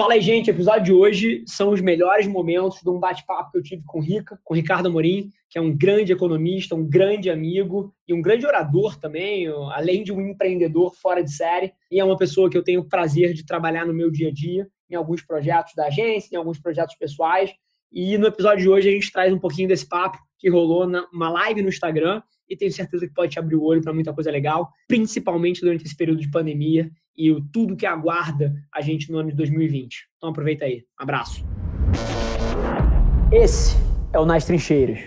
Fala aí, gente. O episódio de hoje são os melhores momentos de um bate-papo que eu tive com o Rica, com o Ricardo Amorim, que é um grande economista, um grande amigo e um grande orador também, além de um empreendedor fora de série. E é uma pessoa que eu tenho o prazer de trabalhar no meu dia a dia, em alguns projetos da agência, em alguns projetos pessoais. E no episódio de hoje a gente traz um pouquinho desse papo que rolou numa live no Instagram e tenho certeza que pode te abrir o olho para muita coisa legal, principalmente durante esse período de pandemia e o tudo que aguarda a gente no ano de 2020. Então aproveita aí. Abraço. Esse é o Nas Trincheiras.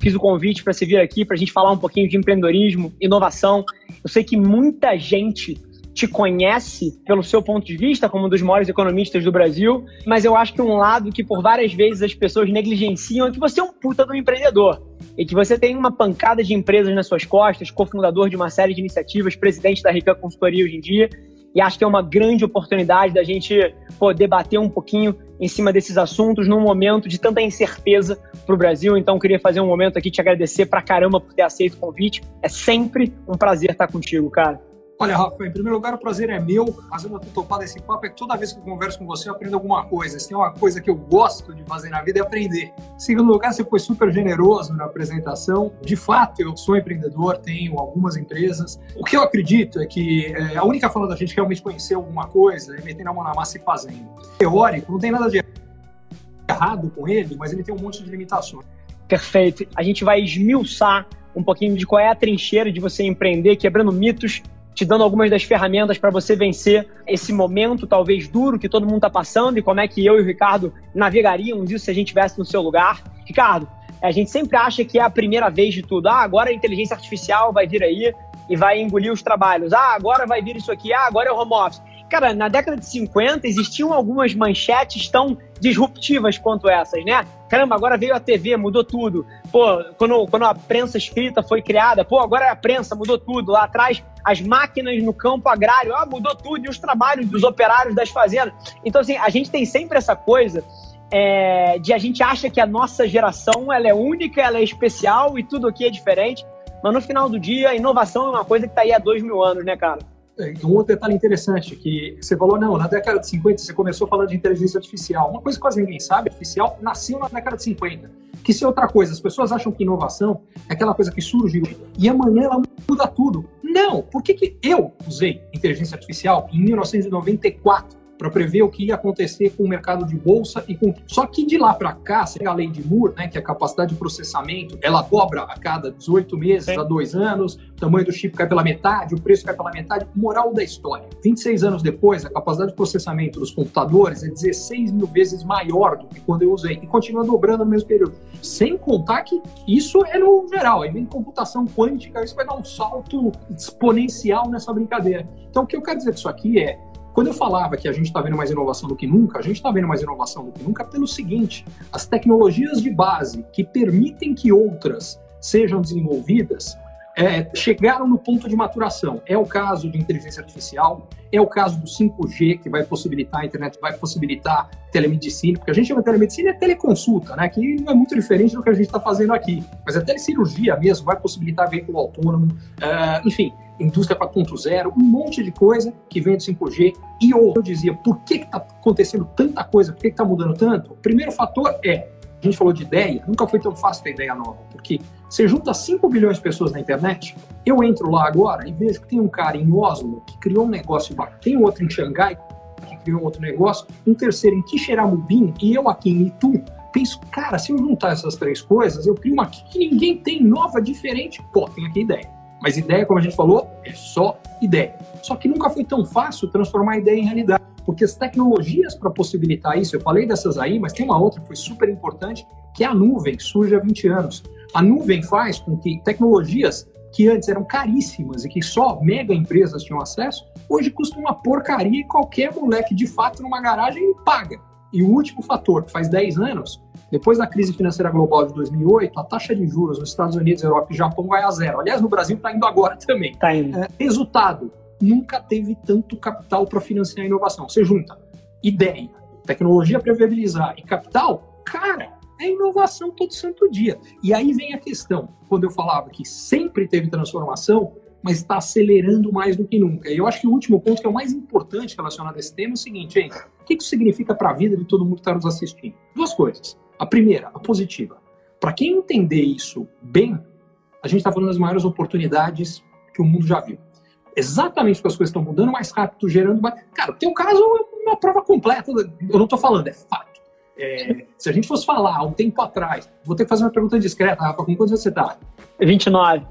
Fiz o convite para você vir aqui para a gente falar um pouquinho de empreendedorismo, inovação. Eu sei que muita gente te conhece pelo seu ponto de vista como um dos maiores economistas do Brasil, mas eu acho que um lado que por várias vezes as pessoas negligenciam é que você é um puta do empreendedor e que você tem uma pancada de empresas nas suas costas, cofundador de uma série de iniciativas, presidente da Rica Consultoria hoje em dia, e acho que é uma grande oportunidade da gente poder debater um pouquinho em cima desses assuntos num momento de tanta incerteza para o Brasil. Então, queria fazer um momento aqui te agradecer pra caramba por ter aceito o convite. É sempre um prazer estar contigo, cara. Olha, Rafa, em primeiro lugar, o prazer é meu. Fazendo ter topado esse papo é que toda vez que eu converso com você, eu aprendo alguma coisa. Se tem uma coisa que eu gosto de fazer na vida é aprender. Em segundo lugar, você foi super generoso na apresentação. De fato, eu sou empreendedor, tenho algumas empresas. O que eu acredito é que é, a única forma da gente realmente conhecer alguma coisa é metendo a mão na massa e fazendo. Teórico, não tem nada de errado com ele, mas ele tem um monte de limitações. Perfeito. A gente vai esmiuçar um pouquinho de qual é a trincheira de você empreender, quebrando mitos te dando algumas das ferramentas para você vencer esse momento talvez duro que todo mundo está passando e como é que eu e o Ricardo navegaríamos isso se a gente estivesse no seu lugar. Ricardo, a gente sempre acha que é a primeira vez de tudo. Ah, agora a inteligência artificial vai vir aí e vai engolir os trabalhos. Ah, agora vai vir isso aqui. Ah, agora é o home office. Cara, na década de 50 existiam algumas manchetes tão disruptivas quanto essas, né? Caramba, agora veio a TV, mudou tudo. Pô, quando, quando a prensa escrita foi criada, pô, agora a prensa, mudou tudo. Lá atrás, as máquinas no campo agrário, ah, mudou tudo. E os trabalhos dos operários das fazendas. Então, assim, a gente tem sempre essa coisa é, de a gente acha que a nossa geração ela é única, ela é especial e tudo aqui é diferente. Mas no final do dia, inovação é uma coisa que está aí há dois mil anos, né, cara? É, um outro detalhe interessante, que você falou, não, na década de 50 você começou falando de inteligência artificial. Uma coisa que quase ninguém sabe, artificial nasceu na década de 50. Que se outra coisa, as pessoas acham que inovação é aquela coisa que surge e amanhã ela muda tudo. Não, por que, que eu usei inteligência artificial em 1994? Para prever o que ia acontecer com o mercado de bolsa e com. Só que de lá para cá, você a lei de Moore, né, que é a capacidade de processamento, ela dobra a cada 18 meses Sim. a dois anos, o tamanho do chip cai pela metade, o preço cai pela metade. Moral da história: 26 anos depois, a capacidade de processamento dos computadores é 16 mil vezes maior do que quando eu usei e continua dobrando no mesmo período. Sem contar que isso é no geral, aí vem computação quântica, isso vai dar um salto exponencial nessa brincadeira. Então, o que eu quero dizer disso aqui é quando eu falava que a gente está vendo mais inovação do que nunca, a gente está vendo mais inovação do que nunca pelo seguinte: as tecnologias de base que permitem que outras sejam desenvolvidas é, chegaram no ponto de maturação. É o caso de inteligência artificial, é o caso do 5G, que vai possibilitar a internet, vai possibilitar telemedicina, porque a gente chama telemedicina é teleconsulta, né? Que não é muito diferente do que a gente está fazendo aqui. Mas a telecirurgia mesmo vai possibilitar veículo autônomo, uh, enfim indústria 4.0, um monte de coisa que vem do 5G. E eu dizia, por que está acontecendo tanta coisa? Por que está mudando tanto? O primeiro fator é, a gente falou de ideia, nunca foi tão fácil ter ideia nova, porque você junta 5 bilhões de pessoas na internet, eu entro lá agora e vejo que tem um cara em Oslo que criou um negócio bacana, tem outro em Xangai que criou outro negócio, um terceiro em Quixeramobim e eu aqui em Itu, penso, cara, se eu juntar essas três coisas, eu crio uma que ninguém tem, nova, diferente, pô, tem aqui ideia. Mas ideia, como a gente falou, é só ideia. Só que nunca foi tão fácil transformar ideia em realidade, porque as tecnologias para possibilitar isso, eu falei dessas aí, mas tem uma outra que foi super importante, que é a nuvem, que surge há 20 anos. A nuvem faz com que tecnologias que antes eram caríssimas e que só mega empresas tinham acesso, hoje custam uma porcaria e qualquer moleque de fato numa garagem paga. E o último fator, que faz 10 anos, depois da crise financeira global de 2008, a taxa de juros nos Estados Unidos, Europa e Japão vai a zero. Aliás, no Brasil está indo agora também. Tá indo. É, resultado, nunca teve tanto capital para financiar a inovação. Você junta ideia, tecnologia para viabilizar e capital, cara, é inovação todo santo dia. E aí vem a questão, quando eu falava que sempre teve transformação, mas está acelerando mais do que nunca. E eu acho que o último ponto, que é o mais importante relacionado a esse tema, é o seguinte, hein? O que isso significa para a vida de todo mundo que está nos assistindo? Duas coisas. A primeira, a positiva. Para quem entender isso bem, a gente está falando das maiores oportunidades que o mundo já viu. Exatamente porque as coisas estão mudando mais rápido, gerando mais. Cara, tem um caso, uma prova completa. Eu não estou falando, é fato. É, se a gente fosse falar um tempo atrás, vou ter que fazer uma pergunta discreta, Rafa, com quantos você está? 29.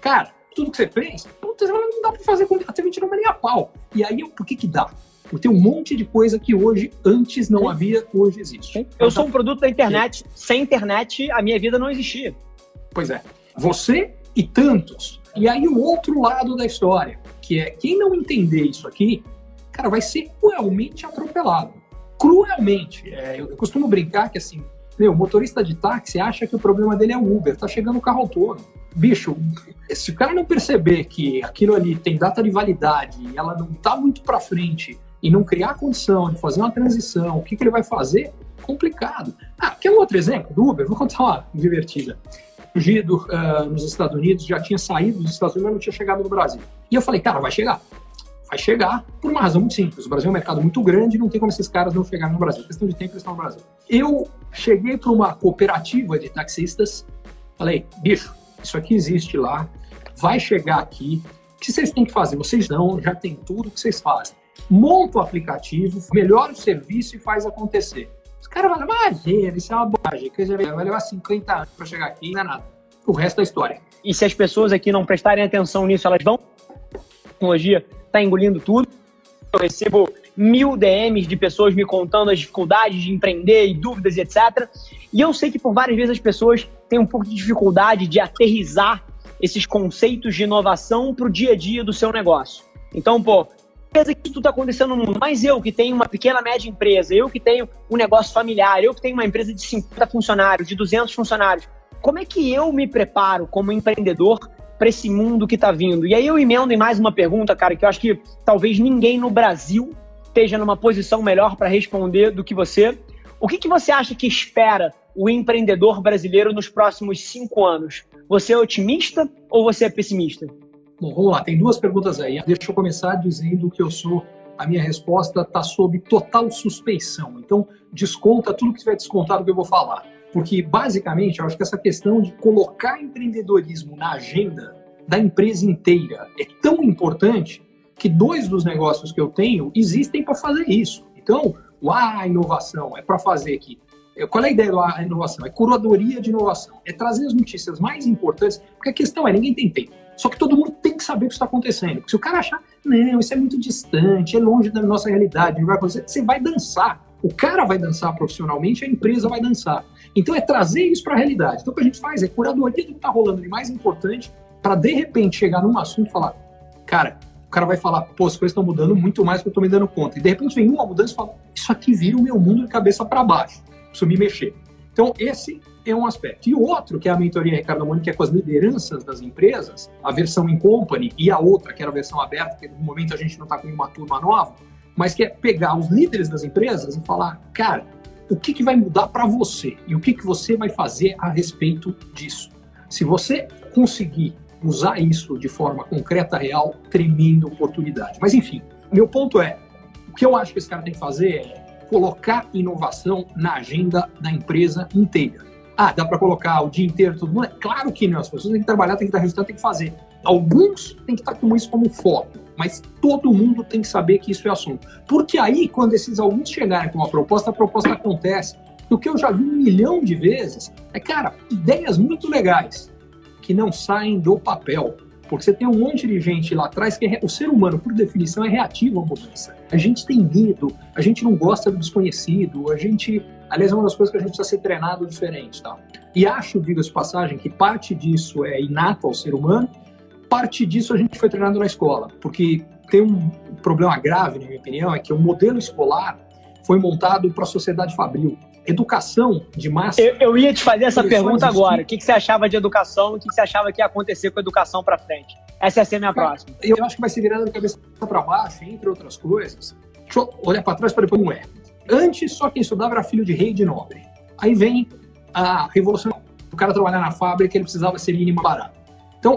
Cara, tudo que você fez, putz, não dá para fazer com até 29 nem a pau. E aí, por que que dá? Porque tem um monte de coisa que hoje, antes não Sim. havia, hoje existe. Eu então, sou um produto da internet. Sim. Sem internet, a minha vida não existia. Pois é. Você e tantos. E aí o outro lado da história, que é quem não entender isso aqui, cara, vai ser cruelmente atropelado. Cruelmente. É, eu, eu, costumo brincar que assim, meu, o motorista de táxi acha que o problema dele é o Uber, tá chegando o carro autônomo. Bicho, se o cara não perceber que aquilo ali tem data de validade e ela não tá muito para frente e não criar condição de fazer uma transição, o que, que ele vai fazer? Complicado. Ah, quer um outro exemplo do Uber? Vou contar uma divertida fugido uh, nos Estados Unidos, já tinha saído dos Estados Unidos, mas não tinha chegado no Brasil. E eu falei, cara, vai chegar. Vai chegar por uma razão muito simples. O Brasil é um mercado muito grande, não tem como esses caras não chegarem no Brasil. Questão de tempo eles estão no Brasil. Eu cheguei para uma cooperativa de taxistas, falei, bicho, isso aqui existe lá, vai chegar aqui. O que vocês têm que fazer? Vocês não, já tem tudo que vocês fazem. Monta o aplicativo, melhora o serviço e faz acontecer. Caras falam, imagina, isso é uma bobagem, que vai levar 50 anos para chegar aqui, não é nada. O resto é história. E se as pessoas aqui não prestarem atenção nisso, elas vão. A tecnologia está engolindo tudo. Eu recebo mil DMs de pessoas me contando as dificuldades de empreender e dúvidas e etc. E eu sei que por várias vezes as pessoas têm um pouco de dificuldade de aterrizar esses conceitos de inovação para o dia a dia do seu negócio. Então, pô, certeza que tudo está acontecendo no mundo, mas eu que tenho uma pequena, média empresa, eu que tenho um negócio familiar, eu que tenho uma empresa de 50 funcionários, de 200 funcionários, como é que eu me preparo como empreendedor para esse mundo que está vindo? E aí eu emendo em mais uma pergunta, cara, que eu acho que talvez ninguém no Brasil esteja numa posição melhor para responder do que você. O que, que você acha que espera o empreendedor brasileiro nos próximos cinco anos? Você é otimista ou você é pessimista? Bom, vamos lá, tem duas perguntas aí. Deixa eu começar dizendo que eu sou. A minha resposta está sob total suspeição. Então, desconta tudo que tiver descontado que eu vou falar. Porque, basicamente, eu acho que essa questão de colocar empreendedorismo na agenda da empresa inteira é tão importante que dois dos negócios que eu tenho existem para fazer isso. Então, o A inovação é para fazer aqui. Qual é a ideia da inovação? É curadoria de inovação. É trazer as notícias mais importantes, porque a questão é, ninguém tem tempo. Só que todo mundo tem que saber o que está acontecendo. Porque se o cara achar, não, isso é muito distante, é longe da nossa realidade, não vai acontecer, você vai dançar. O cara vai dançar profissionalmente, a empresa vai dançar. Então é trazer isso para a realidade. Então o que a gente faz é curadoria do que está rolando de mais importante para de repente chegar num assunto e falar, cara, o cara vai falar, pô, as coisas estão mudando muito mais do que eu estou me dando conta. E de repente vem uma mudança e fala, isso aqui vira o meu mundo de cabeça para baixo. Preciso me mexer. Então esse é um aspecto. E o outro, que é a mentoria Ricardo Moni, que é com as lideranças das empresas, a versão in company e a outra, que era a versão aberta, que no momento a gente não está com uma turma nova, mas que é pegar os líderes das empresas e falar, cara, o que, que vai mudar para você e o que, que você vai fazer a respeito disso. Se você conseguir usar isso de forma concreta, real, tremenda oportunidade. Mas enfim, meu ponto é, o que eu acho que esse cara tem que fazer é colocar inovação na agenda da empresa inteira. Ah, dá para colocar o dia inteiro todo mundo? É claro que não. As pessoas têm que trabalhar, têm que dar resultado, têm que fazer. Alguns têm que estar com isso como foco, mas todo mundo tem que saber que isso é assunto. Porque aí, quando esses alguns chegarem com uma proposta, a proposta acontece. O que eu já vi um milhão de vezes é, cara, ideias muito legais que não saem do papel. Porque você tem um monte de gente lá atrás que é, o ser humano, por definição, é reativo à mudança. A gente tem medo, a gente não gosta do desconhecido, a gente Aliás, é uma das coisas que a gente precisa ser treinado diferente. Tá? E acho, diga-se de passagem, que parte disso é inato ao ser humano, parte disso a gente foi treinado na escola. Porque tem um problema grave, na minha opinião, é que o modelo escolar foi montado para a sociedade fabril. Educação de massa. Eu, eu ia te fazer essa pergunta agora. O que, que você achava de educação? O que, que você achava que ia acontecer com a educação para frente? Essa ia ser a minha próxima. Eu acho que vai se virando de cabeça para baixo, entre outras coisas. Deixa eu olhar para trás para depois não é. Antes, só quem estudava era filho de rei e de nobre. Aí vem a revolução. O cara trabalhar na fábrica, ele precisava ser mínimo barato. Então,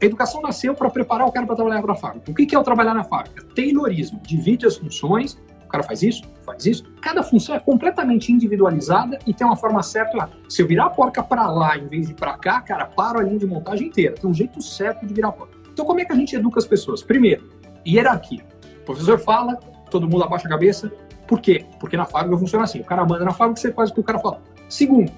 A educação nasceu para preparar o cara para trabalhar na fábrica. O que é o trabalhar na fábrica? Taylorismo. Divide as funções, o cara faz isso, faz isso. Cada função é completamente individualizada e tem uma forma certa. Se eu virar a porca para lá em vez de para cá, cara, paro a linha de montagem inteira. Tem um jeito certo de virar a porca. Então, como é que a gente educa as pessoas? Primeiro, hierarquia. O professor fala, todo mundo abaixa a cabeça. Por quê? Porque na fábrica funciona assim. O cara manda na fábrica, você faz o que o cara fala. Segundo,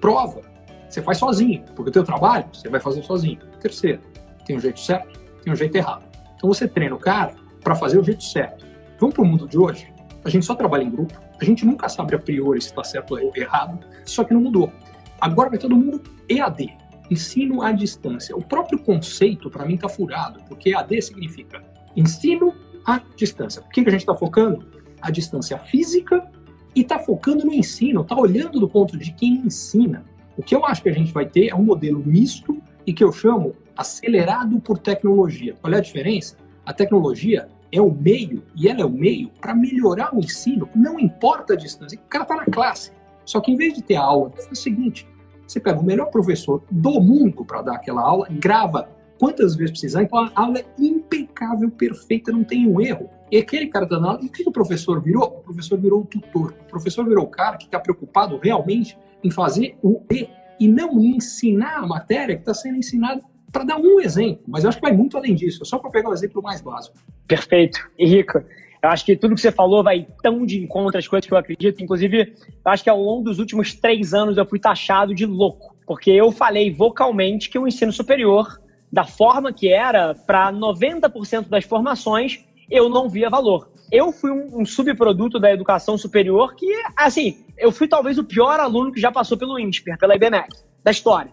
prova. Você faz sozinho, porque o teu trabalho você vai fazer sozinho. Terceiro, tem um jeito certo, tem um jeito errado. Então você treina o cara para fazer o jeito certo. Vamos para o mundo de hoje? A gente só trabalha em grupo, a gente nunca sabe a priori se está certo ou errado, só que não mudou. Agora vai todo mundo EAD, ensino à distância. O próprio conceito, para mim, está furado, porque EAD significa ensino à distância. O que, que a gente está focando? A distância física e está focando no ensino, está olhando do ponto de quem ensina. O que eu acho que a gente vai ter é um modelo misto e que eu chamo acelerado por tecnologia. Qual é a diferença? A tecnologia é o meio, e ela é o meio para melhorar o ensino, não importa a distância. O cara está na classe. Só que em vez de ter a aula, faz o seguinte: você pega o melhor professor do mundo para dar aquela aula, grava quantas vezes precisar, então a aula é impecável, perfeita, não tem um erro. E aquele cara dando aula, e o que o professor virou? O professor virou o tutor. O professor virou o cara que está preocupado realmente em fazer o E e não ensinar a matéria que está sendo ensinada para dar um exemplo. Mas eu acho que vai muito além disso, só para pegar o um exemplo mais básico. Perfeito. Henrique, eu acho que tudo que você falou vai tão de encontro às coisas que eu acredito. Inclusive, eu acho que ao longo dos últimos três anos eu fui taxado de louco, porque eu falei vocalmente que o ensino superior, da forma que era, para 90% das formações, eu não via valor. Eu fui um, um, subproduto da educação superior que, assim, eu fui talvez o pior aluno que já passou pelo INSPER, pela IBMEC, da história.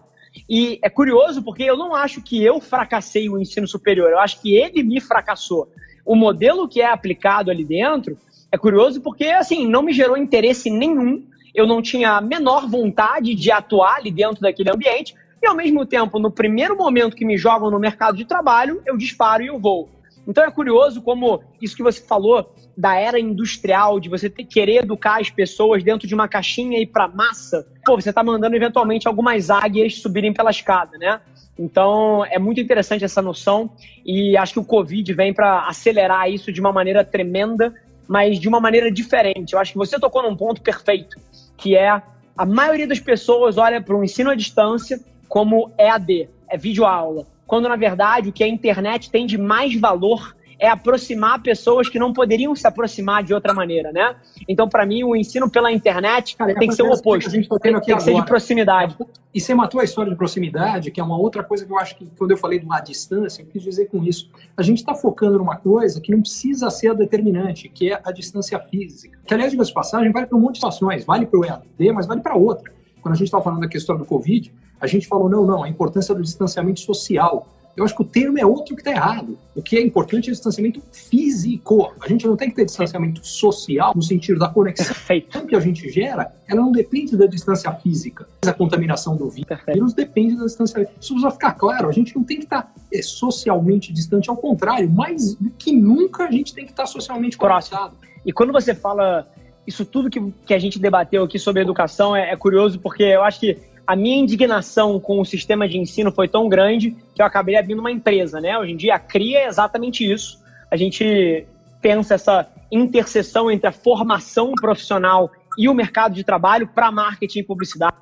E é curioso porque eu não acho que eu fracassei o ensino superior, eu acho que ele me fracassou. O modelo que é aplicado ali dentro é curioso porque, assim, não me gerou interesse nenhum, eu não tinha a menor vontade de atuar ali dentro daquele ambiente, e ao mesmo tempo, no primeiro momento que me jogam no mercado de trabalho, eu disparo e eu vou. Então é curioso como isso que você falou da era industrial, de você ter, querer educar as pessoas dentro de uma caixinha e para massa, pô, você está mandando eventualmente algumas águias subirem pela escada, né? Então é muito interessante essa noção e acho que o Covid vem para acelerar isso de uma maneira tremenda, mas de uma maneira diferente. Eu acho que você tocou num ponto perfeito, que é a maioria das pessoas olha para o ensino à distância como EAD, é videoaula quando na verdade o que a internet tem de mais valor é aproximar pessoas que não poderiam se aproximar de outra maneira, né? Então, para mim, o ensino pela internet Cara, tem que ser o oposto. Que tá tem, tem que ser de proximidade. E você matou a história de proximidade, que é uma outra coisa que eu acho que, quando eu falei de uma distância, eu quis dizer com isso. A gente está focando numa coisa que não precisa ser a determinante, que é a distância física. Que, aliás, de passagem, vale para um monte de situações. Vale para o EAD, mas vale para outra. Quando a gente estava falando da questão do Covid, a gente falou, não, não, a importância do distanciamento social. Eu acho que o termo é outro que está errado. O que é importante é o distanciamento físico. A gente não tem que ter distanciamento social no sentido da conexão Perfeito. que a gente gera, ela não depende da distância física. A contaminação do vírus Perfeito. depende da distância. Isso precisa ficar claro. A gente não tem que estar tá, é, socialmente distante, ao contrário, mais do que nunca a gente tem que estar tá socialmente conectado. E quando você fala isso tudo que, que a gente debateu aqui sobre educação é, é curioso porque eu acho que a minha indignação com o sistema de ensino foi tão grande que eu acabei abrindo uma empresa, né? Hoje em dia a CRIA é exatamente isso. A gente pensa essa interseção entre a formação profissional e o mercado de trabalho para marketing e publicidade.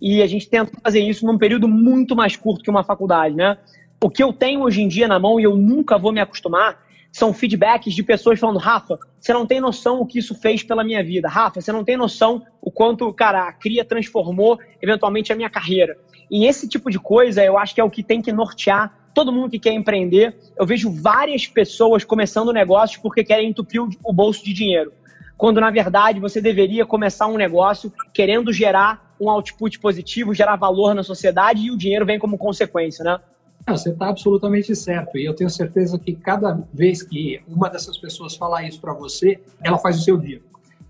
E a gente tenta fazer isso num período muito mais curto que uma faculdade, né? O que eu tenho hoje em dia na mão e eu nunca vou me acostumar são feedbacks de pessoas falando, Rafa, você não tem noção o que isso fez pela minha vida. Rafa, você não tem noção o quanto, cara, a cria transformou eventualmente a minha carreira. E esse tipo de coisa eu acho que é o que tem que nortear todo mundo que quer empreender. Eu vejo várias pessoas começando negócios porque querem entupir o bolso de dinheiro. Quando, na verdade, você deveria começar um negócio querendo gerar um output positivo, gerar valor na sociedade e o dinheiro vem como consequência, né? Não, você está absolutamente certo. E eu tenho certeza que cada vez que uma dessas pessoas falar isso para você, ela faz o seu dia.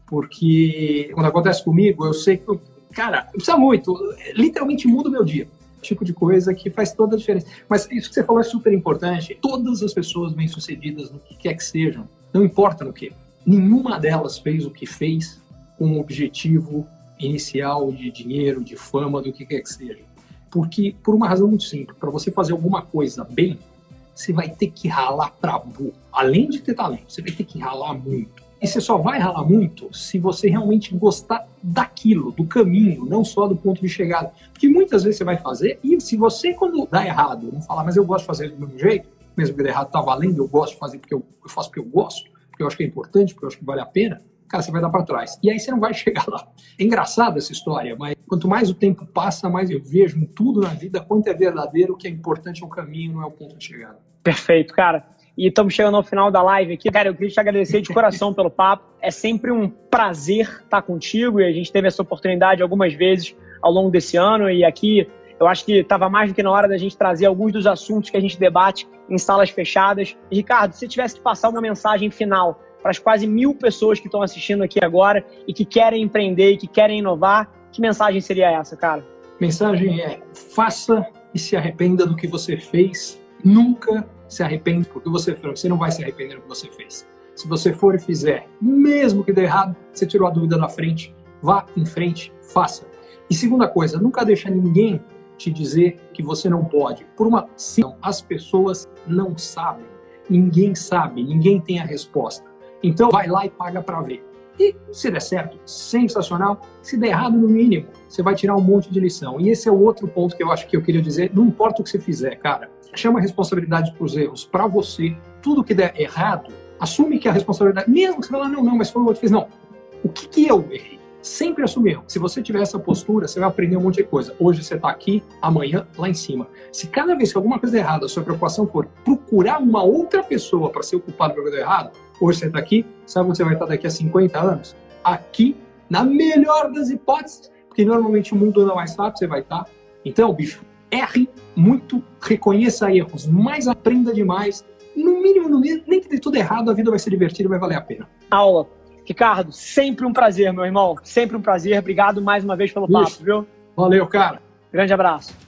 Porque quando acontece comigo, eu sei que, cara, precisa muito, literalmente muda o meu dia. Tipo de coisa que faz toda a diferença. Mas isso que você falou é super importante. Todas as pessoas bem-sucedidas, no que quer que sejam, não importa no que, nenhuma delas fez o que fez com o objetivo inicial de dinheiro, de fama, do que quer que seja Porque, por uma razão muito simples, para você fazer alguma coisa bem, você vai ter que ralar pra burro. Além de ter talento, você vai ter que ralar muito. E você só vai ralar muito se você realmente gostar daquilo, do caminho, não só do ponto de chegada. Porque muitas vezes você vai fazer, e se você, quando dá errado, não falar, mas eu gosto de fazer do mesmo jeito, mesmo que dê errado, tá valendo, eu gosto de fazer porque eu, eu faço porque eu gosto, porque eu acho que é importante, porque eu acho que vale a pena, cara, você vai dar para trás. E aí você não vai chegar lá. É engraçado essa história, mas quanto mais o tempo passa, mais eu vejo em tudo na vida quanto é verdadeiro, o que é importante é o caminho, não é o ponto de chegada. Perfeito, cara. E estamos chegando ao final da live aqui. Cara, eu queria te agradecer de coração pelo papo. É sempre um prazer estar contigo e a gente teve essa oportunidade algumas vezes ao longo desse ano e aqui eu acho que estava mais do que na hora da gente trazer alguns dos assuntos que a gente debate em salas fechadas. Ricardo, se tivesse que passar uma mensagem final para as quase mil pessoas que estão assistindo aqui agora e que querem empreender e que querem inovar, que mensagem seria essa, cara? Mensagem é: faça e se arrependa do que você fez. Nunca se arrepende porque você fez. Você não vai se arrepender do que você fez. Se você for e fizer, mesmo que dê errado, você tirou a dúvida da frente, vá em frente, faça. E segunda coisa, nunca deixa ninguém te dizer que você não pode. Por uma sim, as pessoas não sabem. Ninguém sabe, ninguém tem a resposta. Então vai lá e paga para ver. E se der certo, sensacional. Se der errado, no mínimo, você vai tirar um monte de lição. E esse é o outro ponto que eu acho que eu queria dizer. Não importa o que você fizer, cara. Chama a responsabilidade para os erros para você. Tudo que der errado, assume que a responsabilidade, mesmo que você fale, não, não, mas foi o outro que fez. Não. O que, que eu errei? sempre assumir. Se você tiver essa postura, você vai aprender um monte de coisa. Hoje você está aqui, amanhã lá em cima. Se cada vez que alguma coisa errada, a sua preocupação for procurar uma outra pessoa para ser o culpado pelo errado, hoje você está aqui, sabe onde você vai estar daqui a 50 anos? Aqui, na melhor das hipóteses, porque normalmente o mundo anda mais rápido, você vai estar. Então, bicho, erre muito, reconheça erros, mas aprenda demais. No mínimo, no mínimo, nem que dê tudo errado, a vida vai ser divertida e vai valer a pena. Aula Ricardo, sempre um prazer, meu irmão. Sempre um prazer. Obrigado mais uma vez pelo papo, viu? Valeu, cara. Grande abraço.